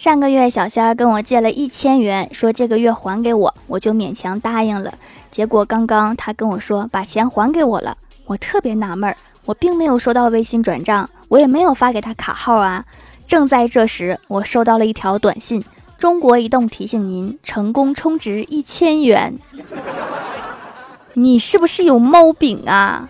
上个月小仙儿跟我借了一千元说这个月还给我我就勉强答应了。结果刚刚他跟我说把钱还给我了我特别纳闷儿我并没有收到微信转账我也没有发给他卡号啊。正在这时我收到了一条短信中国移动提醒您成功充值一千元。你是不是有猫饼啊？